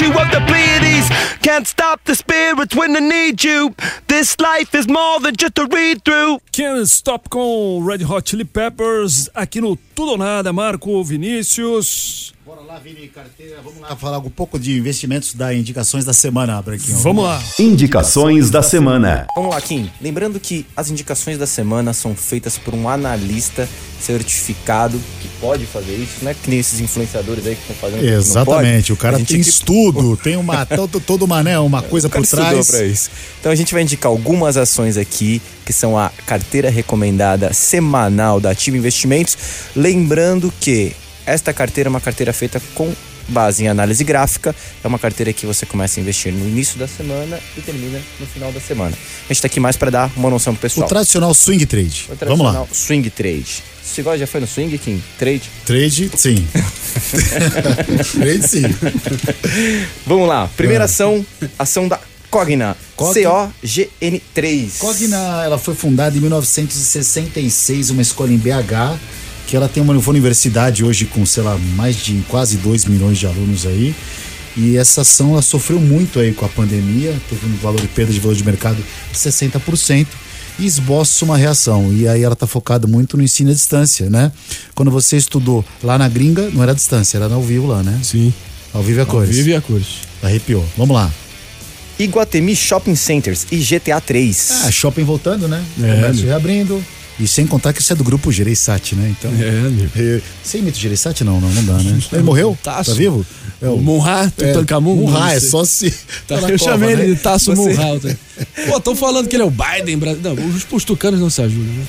You of the Pleiades. Can't stop the spirits when they need you. This life is more than just a read through. Can't Stop com Red Hot Chili Peppers aqui no Tudo ou Nada, Marco Vinícius. Bora lá, Vini, carteira. Vamos lá falar um pouco de investimentos da indicações da semana, Branquinho. Vamos lá. Indicações da semana. Vamos lá, Kim. Lembrando que as indicações da semana são feitas por um analista certificado que pode fazer isso, não é que nem esses influenciadores aí que estão fazendo. Exatamente, pode. o cara tem aqui- estudo, tem uma todo, toda uma, né, uma coisa O cara por trás. pra isso. Então a gente vai indicar algumas ações aqui, que são a carteira recomendada semanal da Ativa Investimentos. Lembrando que esta carteira é uma carteira feita com base em análise gráfica. É uma carteira que você começa a investir no início da semana e termina no final da semana. A gente tá aqui mais para dar uma noção pro O pessoal. tradicional swing trade. O Vamos lá. tradicional Swing trade. Você gosta, já foi no swing, Kim? Trade? Trade, sim. trade, sim. Vamos lá. Primeira ação, ação da Cogna. Cog- C-O-G-N-3. Cogna, ela foi fundada em 1966, uma escola em BH, que ela tem uma, uma universidade hoje com, sei lá, mais de quase 2 milhões de alunos aí. E essa ação ela sofreu muito aí com a pandemia, teve um valor de perda de valor de mercado de 60% e esboça uma reação. E aí ela está focada muito no ensino à distância, né? Quando você estudou lá na gringa, não era à distância, era ao vivo lá, né? Sim. Ao vivo é a cores. Vive a cores. Arrepiou. Vamos lá. Iguatemi Shopping Centers e GTA 3. Ah, shopping voltando, né? É, Comércio reabrindo. E sem contar que isso é do grupo Gereissati, né? Então. É. É, Você imita o Gereissati? Não, não, não dá, né? Ele morreu? Taço. Tá vivo? É O Munra, Tutankhamun. Munra, não é só se. tá na eu cova, chamei né? ele de Taço Você- Munra. tá? Pô, estão falando que ele é o Biden. Não, os, os tucanos não se ajudam, né?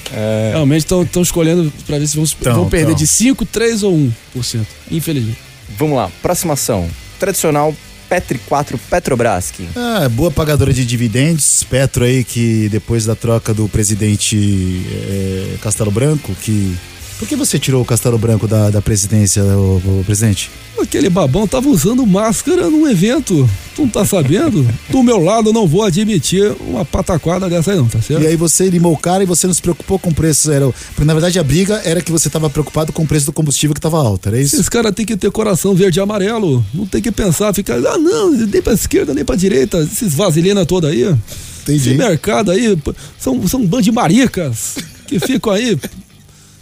Realmente estão escolhendo pra ver se vão, Tão, vão perder tão. de 5, 3 ou 1%. Infelizmente. Vamos lá, próxima ação. Tradicional Petri 4 Petrobras. Ah, boa pagadora de dividendos. Petro aí que depois da troca do presidente eh, Castelo Branco, que. Por que você tirou o Castelo Branco da, da presidência, o, presidente? Aquele babão tava usando máscara num evento. Tu não tá sabendo? Do meu lado, eu não vou admitir uma pataquada dessa aí, não, tá certo? E aí você limou o cara e você não se preocupou com o preço. Era, porque na verdade a briga era que você estava preocupado com o preço do combustível que estava alto, era isso? Esses caras têm que ter coração verde e amarelo. Não tem que pensar, ficar, ah, não, nem pra esquerda, nem pra direita. Esses vaselina toda aí. Entendi. Esse mercado aí, são, são um bando de maricas que ficam aí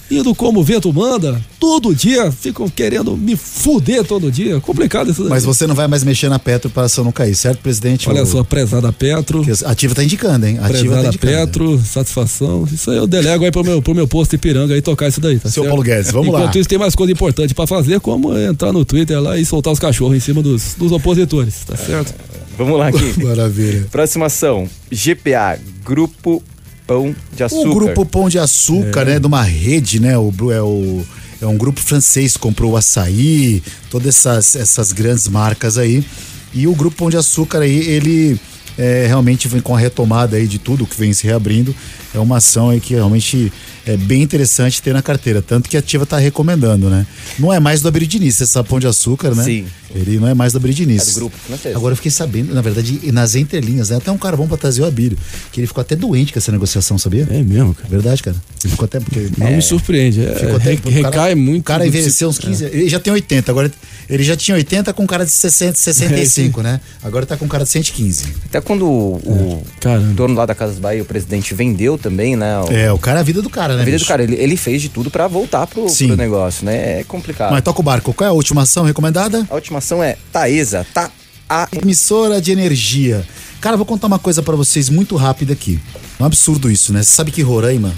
indo como o vento manda. Todo dia ficam querendo me fuder todo dia. Complicado isso daí. Mas você não vai mais mexer na Petro para a ação não cair, certo, presidente? Olha O- só, prezada Petro. que A Ativa tá indicando, hein? A Ativa tá Prezada indicando. Petro, satisfação. Isso aí eu delego aí pro meu, pro meu posto Ipiranga aí tocar isso daí, tá Seu certo? Paulo Guedes, vamos lá. Enquanto isso, tem mais coisa importante pra fazer, como entrar no Twitter lá e soltar os cachorros em cima dos, dos opositores, tá certo? Vamos lá, Kim. Maravilha. próxima ação. GPA Grupo Pão de Açúcar. O grupo Pão de Açúcar, É. né? De uma rede, né? O, é, o, é um grupo francês que comprou o açaí, todas essas, essas grandes marcas aí. E o grupo Pão de Açúcar aí, ele é, realmente vem com a retomada aí de tudo que vem se reabrindo. É uma ação aí que realmente é bem interessante ter na carteira. Tanto que a Ativa está recomendando, né? Não é mais do Abrir Diniz, esse Pão de Açúcar, né? Sim. Ele não é mais do Abrir Diniz. É do grupo francês. Agora eu fiquei sabendo, na verdade, nas entrelinhas, né? Até um cara bom pra trazer o Abílio, que ele ficou até doente com essa negociação, sabia? É mesmo, cara. Verdade, cara. Ele ficou até porque. Não me surpreende. É, Ficou até, re- o cara- recai muito. O cara envelheceu uns psico- 15 Ele já tem 80, agora ele já tinha 80 com cara de 60, 65, né? Agora tá com cara de 115. Até quando o, o Caramba. dono lá da Casas Bahia, o presidente, vendeu também, né? o- É, o cara é a vida do cara, né? a vida do bicho? cara. Ele, ele fez de tudo pra voltar pro, Sim. pro negócio, né? É complicado. Mas toca o barco. Qual é a última ação recomendada? A última ação é Taesa, tá a Emissora de energia. Cara, vou contar uma coisa pra vocês muito rápida aqui. É um absurdo isso, né? Você sabe que Roraima,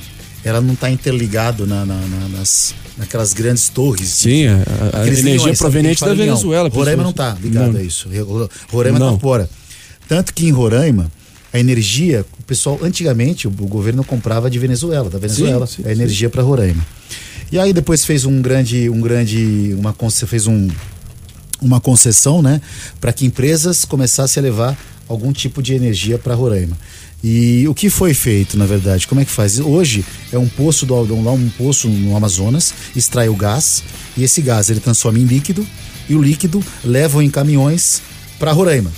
ela não tá interligado na, na- na- nas, naquelas grandes torres. Sim, a, a Aqueles energia leões, proveniente A da. Venezuela. Roraima não tá ligado Não. a isso. Ro- Roraima Não. tá fora. Tanto que em Roraima, a energia, o pessoal, antigamente, o, o governo comprava de Venezuela, da Venezuela, sim, a energia para Roraima. E aí depois fez um grande, um grande, uma fez um, uma concessão, né, para que empresas começassem a levar algum tipo de energia para Roraima. E o que foi feito, na verdade? Como é que faz? Hoje é um poço do Aldão lá, um poço no Amazonas, extrai o gás e esse gás ele transforma em líquido e o líquido levam em caminhões para Roraima.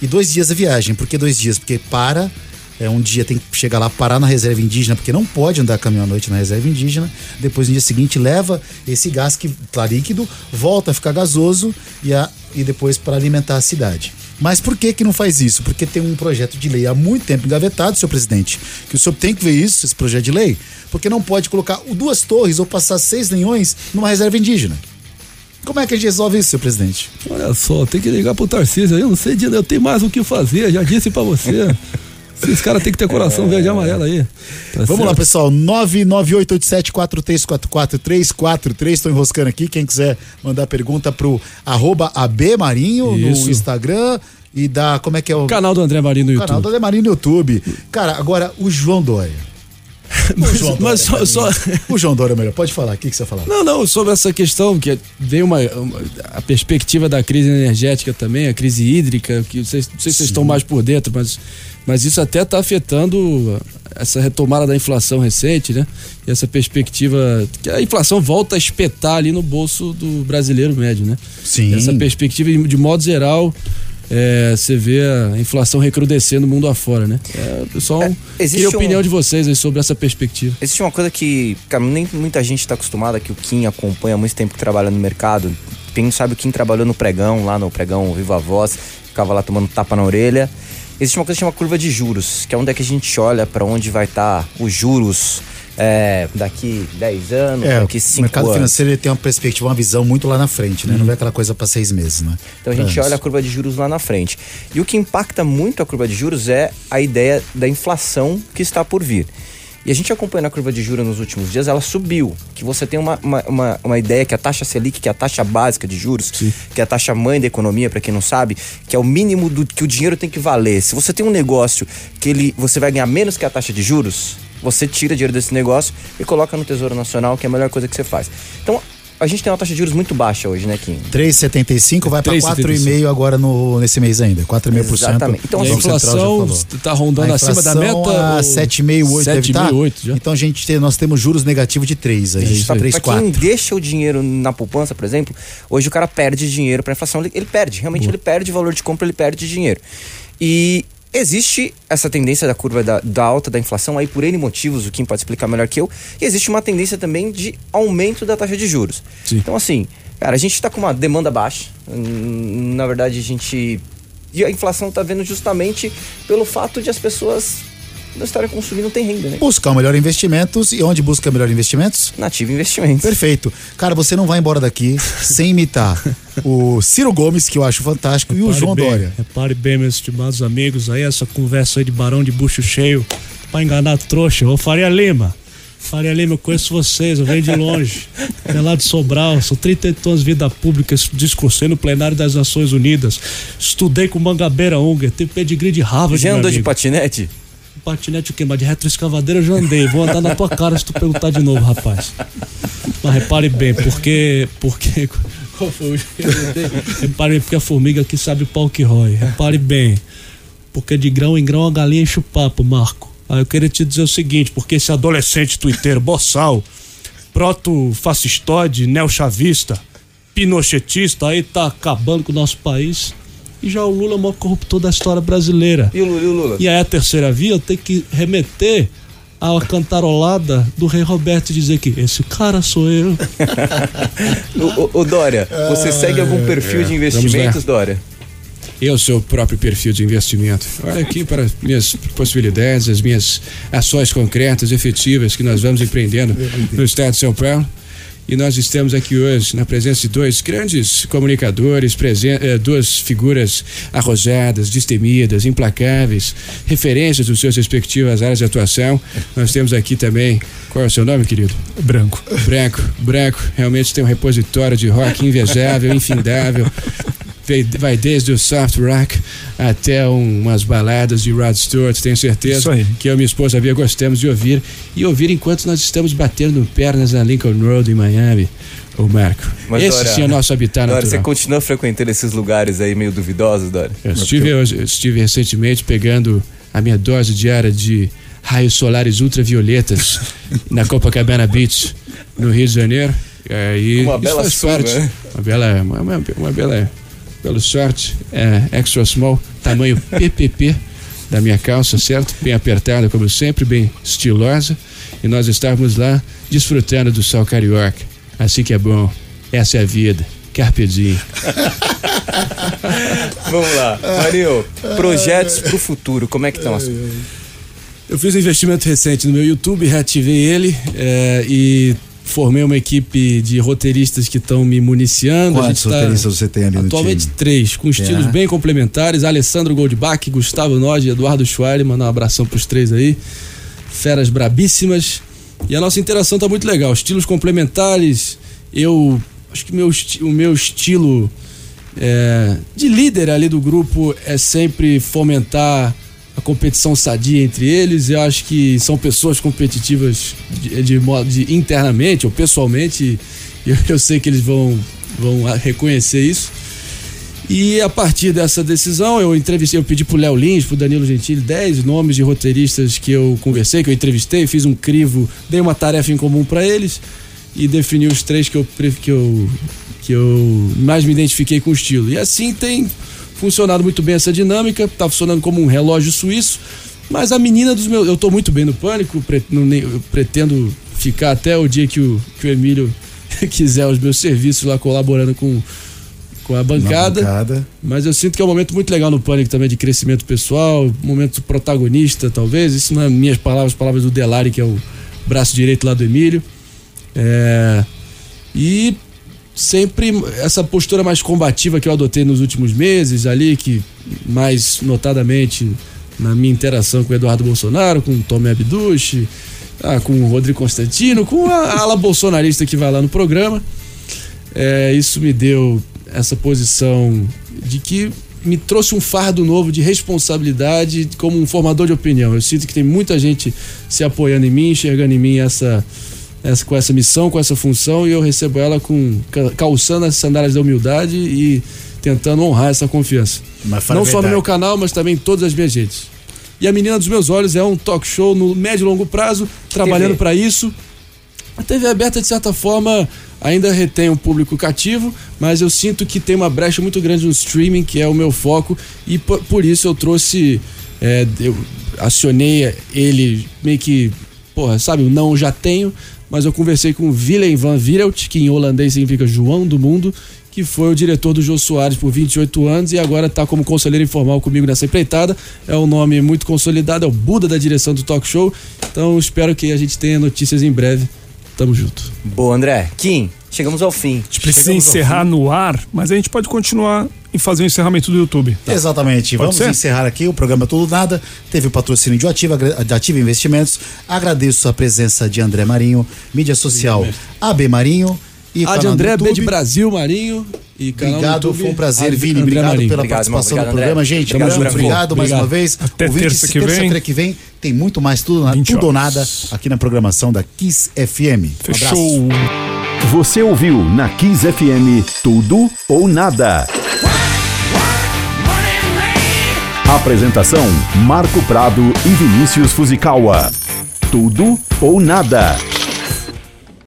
E dois dias a viagem. Por que dois dias? Porque para é, um dia tem que chegar lá, parar na reserva indígena, porque não pode andar caminhão à noite na reserva indígena. Depois, no dia seguinte, leva esse gás que tá líquido, volta a ficar gasoso e, a, e depois para alimentar a cidade. Mas por que que não faz isso? Porque tem um projeto de lei há muito tempo engavetado, senhor presidente, que o senhor tem que ver isso, esse projeto de lei, porque não pode colocar duas torres ou passar seis leões numa reserva indígena. Como é que a gente resolve isso, senhor presidente? Olha só, tem que ligar pro Tarcísio aí. Eu não sei, eu tenho mais o que fazer, já disse pra você. Esses caras têm que ter coração verde e amarelo aí. Tá Vamos lá, certo? pessoal. 998874344. Estou enroscando aqui. Quem quiser mandar pergunta pro arroba abmarinho no Isso. Instagram e da. Como é que é o Canal do André Marinho no canal YouTube. do Ademarinho no YouTube? Cara, agora o João Dória. O João Mas só, Dória, só- O João Dória é melhor. Pode falar. O que, que você falar? Não, não, sobre essa questão, que veio uma, uma- a perspectiva da crise energética também, a crise hídrica, que vocês, não sei se vocês estão mais por dentro, mas, mas isso até está afetando essa retomada da inflação recente, né? E essa perspectiva, que a inflação volta a espetar ali no bolso do brasileiro médio, né? Sim. Essa perspectiva, de modo geral, é, você vê a inflação recrudescendo no mundo afora, né? É, pessoal, existe queria a um- opinião de vocês sobre essa perspectiva. Existe uma coisa que, cara, nem muita gente está acostumada, que o Kim acompanha há muito tempo que trabalha no mercado. Quem sabe o Kim trabalhou no pregão, lá no pregão Viva Voz, ficava lá tomando tapa na orelha. Existe uma coisa que chama curva de juros, que é onde é que a gente olha para onde vai estar os juros é, daqui 10 anos, É, daqui o 5 mercado anos. financeiro ele tem uma perspectiva, uma visão muito lá na frente, né? Não é aquela coisa para seis meses, né? Então a gente olha a curva de juros lá na frente. E o que impacta muito a curva de juros é a ideia da inflação que está por vir. E a gente acompanhando a curva de juros nos últimos dias, ela subiu. Que você tem uma, uma, uma, uma ideia que a taxa Selic, que é a taxa básica de juros, que é a taxa mãe da economia, para quem não sabe, que é o mínimo do que o dinheiro tem que valer. Se você tem um negócio que ele, você vai ganhar menos que a taxa de juros, você tira dinheiro desse negócio e coloca no Tesouro Nacional, que é a melhor coisa que você faz. Então, a gente tem uma taxa de juros muito baixa hoje, né, Kim? 3,75 vai para 4,5 agora no, nesse mês ainda. 4,5%. Exatamente. Então, E a inflação está rondando A acima da meta? A ou- 7,5, 8 deve estar. 7,5, 8 já. Então a gente tem, nós temos juros negativos de 3 aí. É isso aí. 3, Pra quem 4. deixa o dinheiro na poupança, por exemplo, hoje o cara perde dinheiro para inflação, ele, ele perde, realmente ele perde valor de compra, ele perde dinheiro. E existe essa tendência da curva da, da alta da inflação aí por N motivos, o Kim pode explicar melhor que eu, e existe uma tendência também de aumento da taxa de juros. Sim. Então assim, cara, a gente tá com uma demanda baixa, Hum, na verdade a gente... E a inflação tá vendo justamente pelo fato de as pessoas estarem consumindo, não tem renda, né? Buscar o melhor investimentos. E onde busca melhor investimentos? Nativa Investimentos. Perfeito. Cara, você não vai embora daqui sem imitar o Ciro Gomes, que eu acho fantástico, e o Repare João bem, Dória. Repare bem, meus estimados amigos, aí essa conversa aí de barão de bucho cheio pra enganar trouxa. Ô Faria Lima, Faria Lima, eu conheço vocês, eu venho de longe. É lá de Sobral, sou 38 anos de vida pública, discursei no plenário das Nações Unidas, estudei com Mangabeira Unger, tenho pedigree de Harvard, Já andou de patinete? Patinete o quê? Mas de retroescavadeira eu já andei. Vou andar na tua cara se tu perguntar de novo, rapaz. Mas repare bem, porque. porque qual foi o que? Repare bem, porque a formiga aqui sabe o pau que rói. Repare bem. Porque de grão em grão a galinha enche o papo, Marco. Aí eu queria te dizer o seguinte, porque esse adolescente twitteiro boçal, proto-fascistóide, neochavista, pinochetista, aí tá acabando com o nosso país. E já o Lula é o maior corruptor da história brasileira. E o Lula? E o Lula? E aí a terceira via eu tenho que remeter à cantarolada do rei Roberto e dizer que esse cara sou eu. Ô, ô, ô, Dória, você segue algum perfil de investimentos, Dória? Eu sou o próprio perfil de investimento. Olha aqui para as minhas possibilidades, as minhas ações concretas, efetivas que nós vamos empreendendo no estado de São Paulo. E nós estamos aqui hoje na presença de dois grandes comunicadores, eh, duas figuras arrojadas, destemidas, implacáveis, referências dos seus respectivas áreas de atuação. Nós temos aqui também, qual é o seu nome, querido? Branco. Branco, branco, realmente tem um repositório de rock invejável, infindável. Vai desde o soft rock até um- umas baladas de Rod Stewart, tenho certeza Isso aí. que eu e minha esposa Bia gostamos de ouvir e ouvir enquanto nós estamos batendo pernas na Lincoln Road em Miami. Ô Marco, Mas, esse Dória, sim é o nosso habitat Dória, você natural. continua frequentando esses lugares aí meio duvidosos, Dória? Eu estive, eu estive recentemente pegando a minha dose diária de raios solares ultravioletas na Copacabana Beach, no Rio de Janeiro. É, e Uma bela faz parte. né? Uma bela, uma, uma, uma bela, pelo sorte, é, extra small, tamanho PPP da minha calça, certo? Bem apertada, como sempre, bem estilosa. E nós estávamos lá desfrutando do sol carioca. Assim que é bom. Essa é a vida. Carpe diem. Vamos lá. Marinho, projetos pro futuro, como é que estão as Eu fiz um investimento recente no meu YouTube, reativei ele é, e formei uma equipe de roteiristas que estão me municiando. Quantos tá- roteiristas você tem ali no Atualmente time? três, com estilos É. bem complementares. Alessandro Goldbach, Gustavo Nodi, Eduardo Schweire, mandar um abração pros três aí. Feras brabíssimas. E a nossa interação tá muito legal. Estilos complementares. Eu acho que meu, o meu estilo é, de líder ali do grupo é sempre fomentar a competição sadia entre eles. Eu acho que são pessoas competitivas de, de de internamente ou pessoalmente. Eu, eu sei que eles vão, vão reconhecer isso. E a partir dessa decisão, eu entrevistei, eu pedi pro Léo Lins, pro Danilo Gentili, 10 nomes de roteiristas que eu conversei, que eu entrevistei, fiz um crivo, dei uma tarefa em comum para eles e defini os três que eu, que eu que eu mais me identifiquei com o estilo. E assim tem funcionado muito bem essa dinâmica, tá funcionando como um relógio suíço, mas a menina dos meus, eu tô muito bem no pânico, pretendo ficar até o dia que o, que o Emílio quiser os meus serviços lá colaborando com com a bancada. bancada. Mas eu sinto que é um momento muito legal no Pânico também de crescimento pessoal, momento protagonista, talvez. Isso não é minhas palavras, palavras do Delari, que é o braço direito lá do Emílio. É, E sempre essa postura mais combativa que eu adotei nos últimos meses ali, que mais notadamente na minha interação com o Eduardo Bolsonaro, com o Tomé Abduche, ah, com o Rodrigo Constantino, com a ala bolsonarista que vai lá no programa. É, isso me deu essa posição de que me trouxe um fardo novo de responsabilidade como um formador de opinião. Eu sinto que tem muita gente se apoiando em mim, enxergando em mim essa, essa com essa missão, com essa função, e eu recebo ela com ca- calçando as sandálias da humildade e tentando honrar essa confiança. Não só no meu canal, mas também em todas as minhas redes. E a Menina dos Meus Olhos é um talk show no médio e longo prazo, trabalhando para isso. A TV aberta, de certa forma, ainda retém um público cativo, mas eu sinto que tem uma brecha muito grande no streaming, que é o meu foco, e por, por isso eu trouxe. é, eu acionei ele meio que. Porra, sabe, o não já tenho, mas eu conversei com Willem van Virelt, que em holandês significa João do Mundo, que foi o diretor do Jô Soares por 28 anos e agora está como conselheiro informal comigo nessa empreitada. É um nome muito consolidado, é o Buda da direção do talk show. Então espero que a gente tenha notícias em breve. Tamo junto. Boa, André. Kim, chegamos ao fim. A gente precisa encerrar no ar, mas a gente pode continuar e fazer o encerramento do YouTube. Exatamente. Pode Vamos ser? encerrar aqui o programa Tudo Nada. Teve o patrocínio de Ativa, de Ativa Investimentos. Agradeço a presença de André Marinho, mídia social AB Marinho e A de canal no André B de. Brasil Marinho e Obrigado, foi um prazer, André- Vini. André Obrigado Marinho. pela Obrigado, irmão. participação Obrigado, no programa, André. gente. Junto, junto. Obrigado mais Obrigado. uma vez. Até Ouvintes, terça que vem. Terça-feira que vem tem muito mais tudo, na- 20 tudo ou nada aqui na programação da Kiss FM. Um abraço. Fechou. Você ouviu na Kiss FM Tudo ou Nada. Apresentação: Marco Prado e Vinícius Fuzikawa. Tudo ou nada.